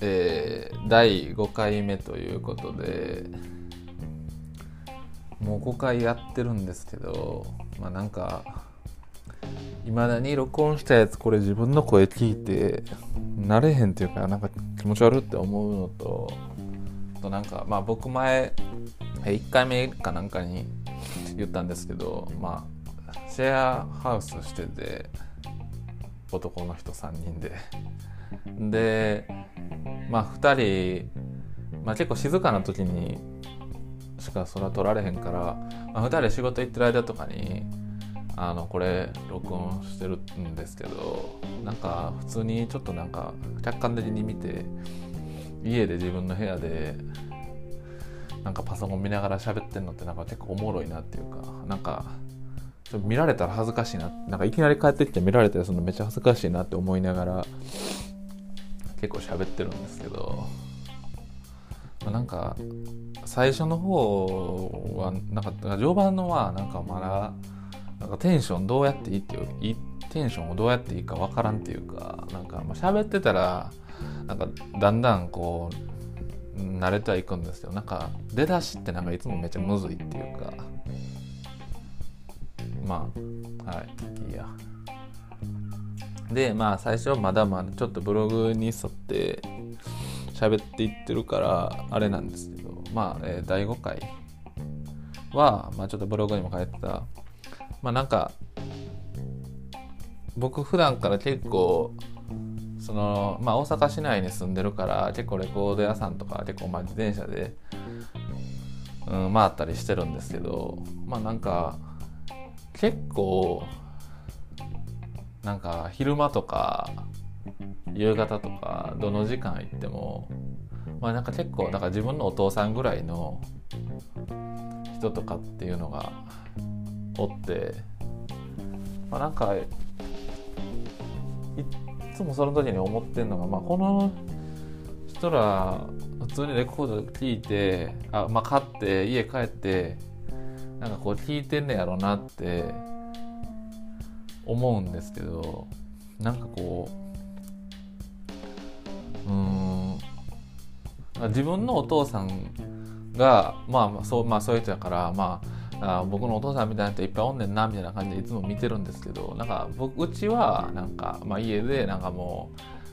えー、第5回目ということでもう5回やってるんですけどまあなんかいまだに録音したやつこれ自分の声聞いて慣れへんっていうかなんか気持ち悪って思うのととなんかまあ僕前1回目かなんかに言ったんですけどまあシェアハウスしてて男の人3人で。でまあ2人、まあ、結構静かな時にしかそれは撮られへんから、まあ、2人仕事行ってる間とかにあのこれ録音してるんですけどなんか普通にちょっとなんか客観的に見て家で自分の部屋でなんかパソコン見ながら喋ってんのってなんか結構おもろいなっていうかなんか見られたら恥ずかしいななんかいきなり帰ってきて見られたらそのめっちゃ恥ずかしいなって思いながら結構喋ってるんですけど、まあ、なんか最初の方はなんか序盤のはなんかまだなんかテンションどうやっていいっていうテンションをどうやっていいかわからんっていうかなんかまあ喋ってたらなんかだんだんこう慣れてはいくんですよ。なんか出だしってなんかいつもめっちゃむずいっていうか。まあはい。いいや。でまあ最初まだまだちょっとブログに沿って喋っていってるからあれなんですけどまあ、えー、第5回は、まあ、ちょっとブログにも書いてた。まあなんか僕普段から結構そのまあ大阪市内に住んでるから結構レコード屋さんとか結構まあ自転車で、うん、回ったりしてるんですけどまあなんか結構なんか昼間とか夕方とかどの時間行ってもまあなんか結構だか自分のお父さんぐらいの人とかっていうのがおって、まあ、なんかいつもその時に思ってんのが、まあ、この人ら普通にレコード聴いてあ、まあ、買って家帰ってなんかこう聴いてんねやろなって思うんですけどなんかこううん自分のお父さんがまあそう,、まあ、そういう人だからまああ僕のお父さんみたいな人いっぱいおんねんなみたいな感じでいつも見てるんですけどなんか僕うちはなんか、まあ、家でなんかも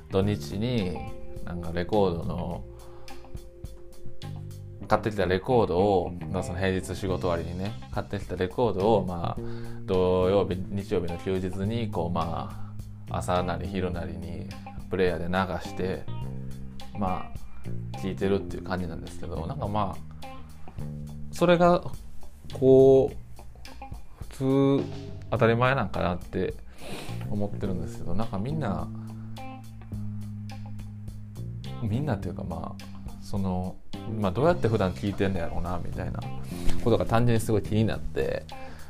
う土日になんかレコードの買ってきたレコードを、まあ、その平日仕事終わりにね買ってきたレコードを、まあ、土曜日日曜日の休日にこうまあ朝なり昼なりにプレイヤーで流してまあ聴いてるっていう感じなんですけどなんかまあそれがこう普通当たり前なんかなって思ってるんですけどなんかみんなみんなっていうかまあその、まあ、どうやって普段聞いてんのやろうなみたいなことが単純にすごい気になって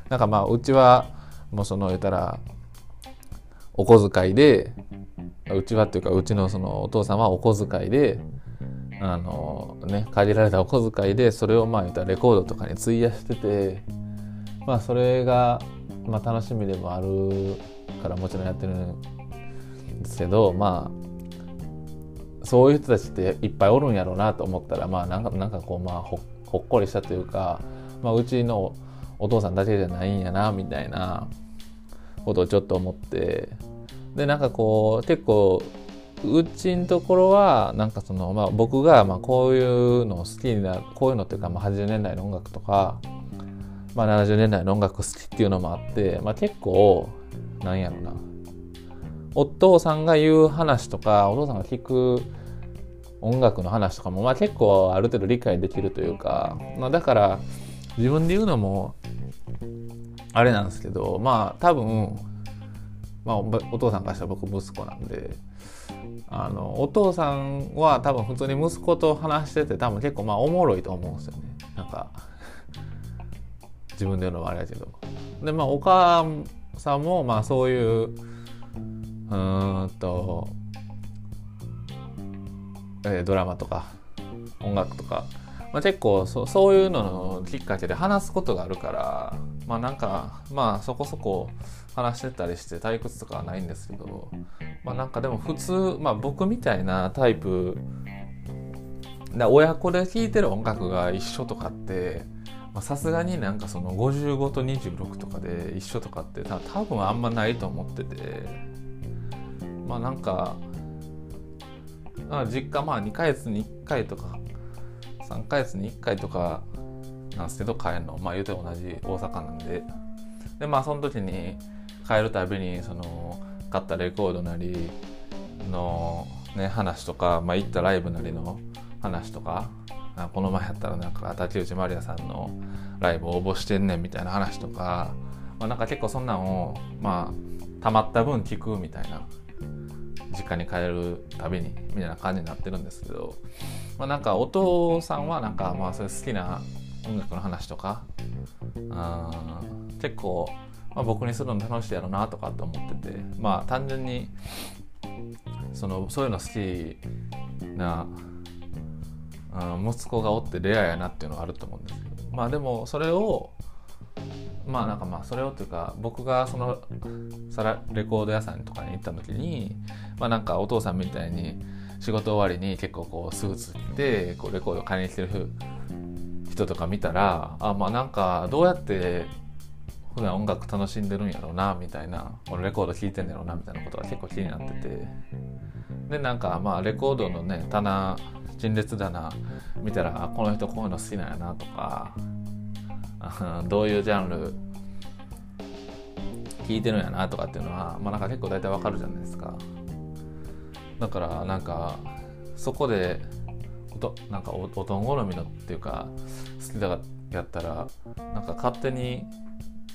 なんかまあうちはもうその言ったらお小遣いでうちはっていうかうちのそのお父さんはお小遣いであのね限られたお小遣いでそれをまあ言ったらレコードとかに費やしててまあそれが、まあ、楽しみでもあるからもちろんやってるんですけどまあそういう人たちっていっぱいおるんやろうなと思ったらまあなんかなんかこうまあほほっこりしたというか、まあ、うちのお父さんだけじゃないんやなみたいなことをちょっと思って。でなんかこう結構うちのところはなんかその、まあ、僕がまあこういうの好きなこういうのっていうかまあ80年代の音楽とか、まあ、70年代の音楽好きっていうのもあって、まあ、結構なんやろな。お父さんが言う話とかお父さんが聞く音楽の話とかも、まあ、結構ある程度理解できるというか、まあ、だから自分で言うのもあれなんですけどまあ多分、まあ、お父さんからしたら僕息子なんであのお父さんは多分普通に息子と話してて多分結構まあおもろいと思うんですよね。なんか自分で言うのはあれやけど。でまあお母さんもまあそういううんと、えー、ドラマとか音楽とか、まあ、結構そそういうののきっかけで話すことがあるからまあなんかまあそこそこ話してたりして退屈とかはないんですけどまあなんかでも普通まあ僕みたいなタイプだ親子で聴いてる音楽が一緒とかってさすがになんかその55と26とかで一緒とかって多分あんまないと思ってて。まあなんか実家まあ2ヶ月に1回とか3ヶ月に1回とかなんですけど帰るの。まあ言うて同じ大阪なんで。でまあその時に帰るたびにその買ったレコードなりのね話とか、まあ、行ったライブなりの話とかこの前やったらなんか竹内まりやさんのライブ応募してんねんみたいな話とか、まあ、なんか結構そんなんをまあたまった分聞くみたいな実家に帰るたびにみたいな感じになってるんですけど、まあ、なんかお父さんはなんかまあそれ好きな音楽の話とかうん結構、まあ、僕にするの楽しいやろうなとかって思っててまあ単純にそのそういうの好きな息子がおってレアやなっていうのがあると思うんですけどまあでもそれをまあなんかまあそれをというか僕がそのサラレコード屋さんとかに行った時にまあなんかお父さんみたいに仕事終わりに結構こうスーツ着てこうレコード買いに来てる人とか見たらあまあなんかどうやって普段音楽楽しんでるんやろうなみたいなこのレコード聴いてんやろうなみたいなことが結構気になってて。でなんかまあレコードのね棚陳列棚見たらこの人こういうの好きなんやなとか どういうジャンル聞いてるんやなとかっていうのは、まあ、なんか結構大体わかるじゃないですか。だからなんかそこでおとなんかおとん好みのっていうか好きだやったらなんか勝手に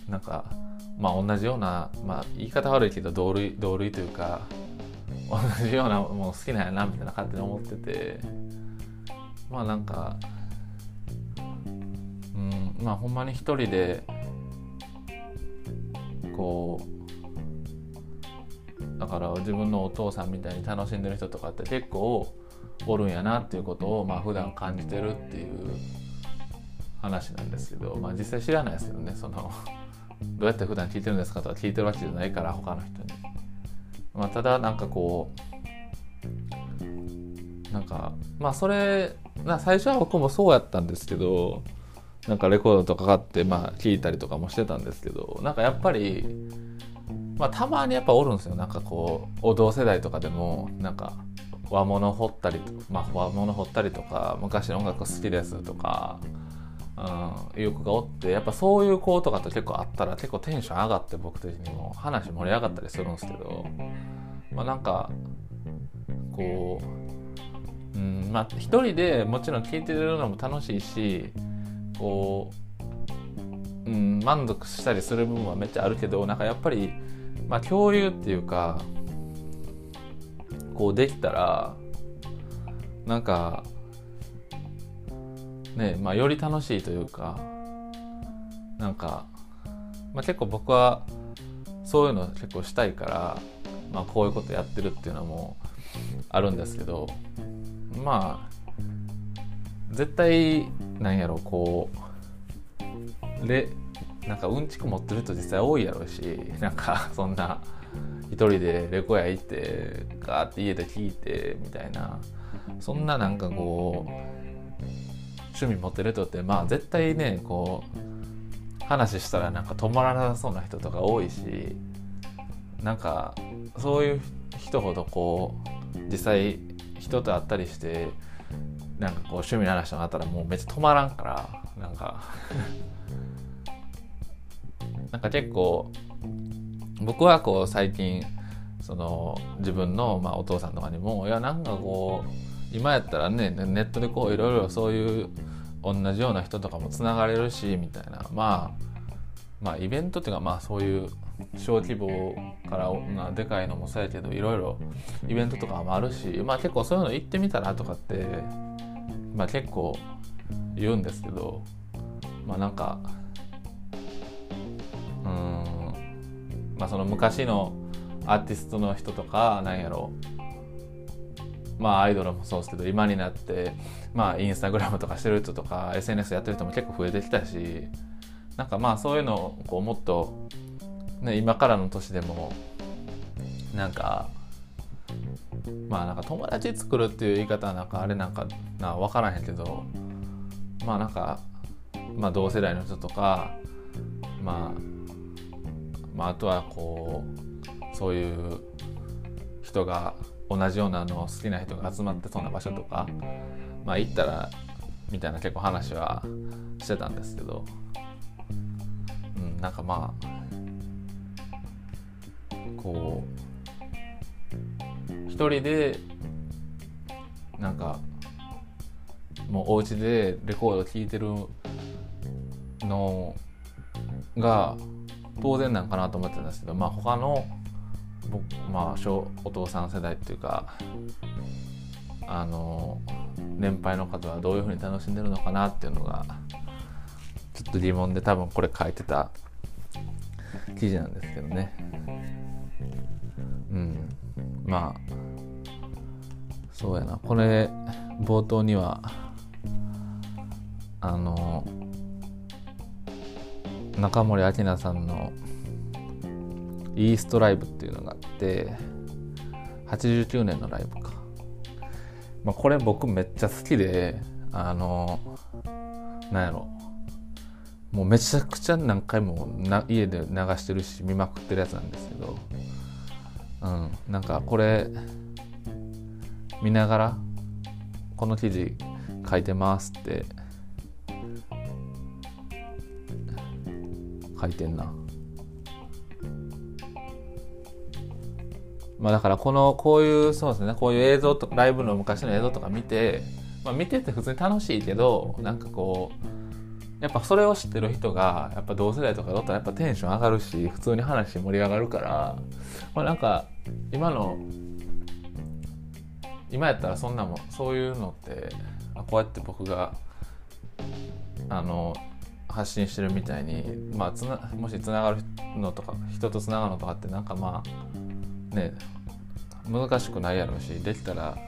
なんかまあ同じような、まあ、言い方悪いけど同類同類というか同じようなもの好きなんやなみたいな勝手に思ってて。まあなんかまあほんまに一人でこうだから自分のお父さんみたいに楽しんでる人とかって結構おるんやなっていうことをまあ普段感じてるっていう話なんですけど、まあ、実際知らないですけどね。そのどうやって普段聞いてるんですかとか聞いてるわけじゃないから他の人に、まあ、ただなんかこうなんかまあそれな最初は僕もそうやったんですけどなんかレコードとか買ってまあ聞いたりとかもしてたんですけどなんかやっぱりまあたまにやっぱおるんですよ。なんかこうお同世代とかでもなんか和物掘ったりまあ和物掘ったりとか昔の音楽好きですとか、うん、いう子がおってやっぱそういう子とかと結構あったら結構テンション上がって僕的にも話盛り上がったりするんですけどまあなんかこううんまあ一人でもちろん聴いてるのも楽しいしこう、うん、満足したりする部分はめっちゃあるけどなんかやっぱり、まあ、共有っていうかこうできたらなんかねまあより楽しいというかなんか、まあ、結構僕はそういうの結構したいから、まあ、こういうことやってるっていうのもあるんですけどまあ絶対なんやろこう。でなんかうんちく持ってる人実際多いやろうし なんかそんな一人でレコヤ行ってガーって家で聴いてみたいな。そんななんかこう趣味持ってる人ってまあ絶対ねこう話したらなんか止まらなそうな人とか多いしなんかそういう人ほどこう実際人と会ったりしてなんかこう趣味の話とかあったらもうめっちゃ止まらんからなんか。なんか結構僕はこう最近その自分のまあお父さんとかにもいやなんかこう今やったらねネットでこういろいろそういう同じような人とかもつながれるしみたいな。まあまあイベントっていうかまあそういう小規模からなでかいのもそうやけどいろいろイベントとかもあるしまあ結構そういうの行ってみたらとかってまあ結構言うんですけどまあなんかうんまあその昔のアーティストの人とかなんやろまあアイドルもそうですけど今になってまあインスタグラムとかしてる人とか SNS やってる人も結構増えてきたしなんかまあそういうのをこうもっと、ね、今からの年でもなんかまあなんか友達作るっていう言い方はなんかあれなんかな分からへんけどまあなんか、まあ、同世代の人とか、まあ、まああとはこうそういう人が同じようなの好きな人が集まってそうな場所とか、まあ、行ったらみたいな結構話はしてたんですけど、うん、なんかまあこう一人でなんかもうお家でレコード聴いてるのが当然なんかなと思ってたんですけどまあ他の僕まあお父さん世代っていうかあの年配の方はどういうふうに楽しんでるのかなっていうのがちょっと疑問で多分これ書いてた記事なんですけどね。まあそうやな。これ冒頭にはあの中森明菜さんのイーストライブっていうのがあって89年のライブか、まあ、これ僕めっちゃ好きであのなんやろ。もうめちゃくちゃ何回もな家で流してるし見まくってるやつなんですけど。うん。なんかこれ見ながらこの記事書いてますって。書いてんな。まあだからこのこういうそうですね。こういう映像とライブの昔の映像とか見て、まあ、見てて普通に楽しいけどなんかこうやっぱそれを知ってる人がやっぱ同世代とかだったらやっぱテンション上がるし普通に話盛り上がるから、まあ、なんか今の今やったらそんなもそういうのってあこうやって僕があの発信してるみたいに、まあ、つなもしつながるのとか人とつながるのとかってなんかまあね難しくないやろうしできたら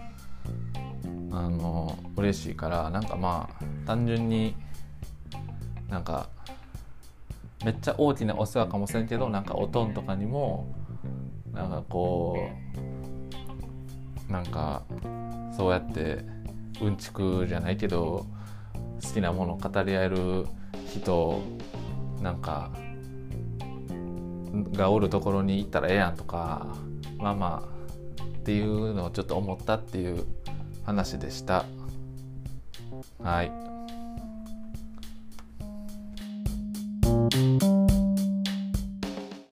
あの嬉しいからなんかまあ単純になんかめっちゃ大きなお世話かもしれんけどなんかおとんとかにもなんかこうなんかそうやってうんちくじゃないけど好きなものを語り合える人なんかがおるところに行ったらええやんとかまあまあっていうのをちょっと思ったっていう話でした。はい。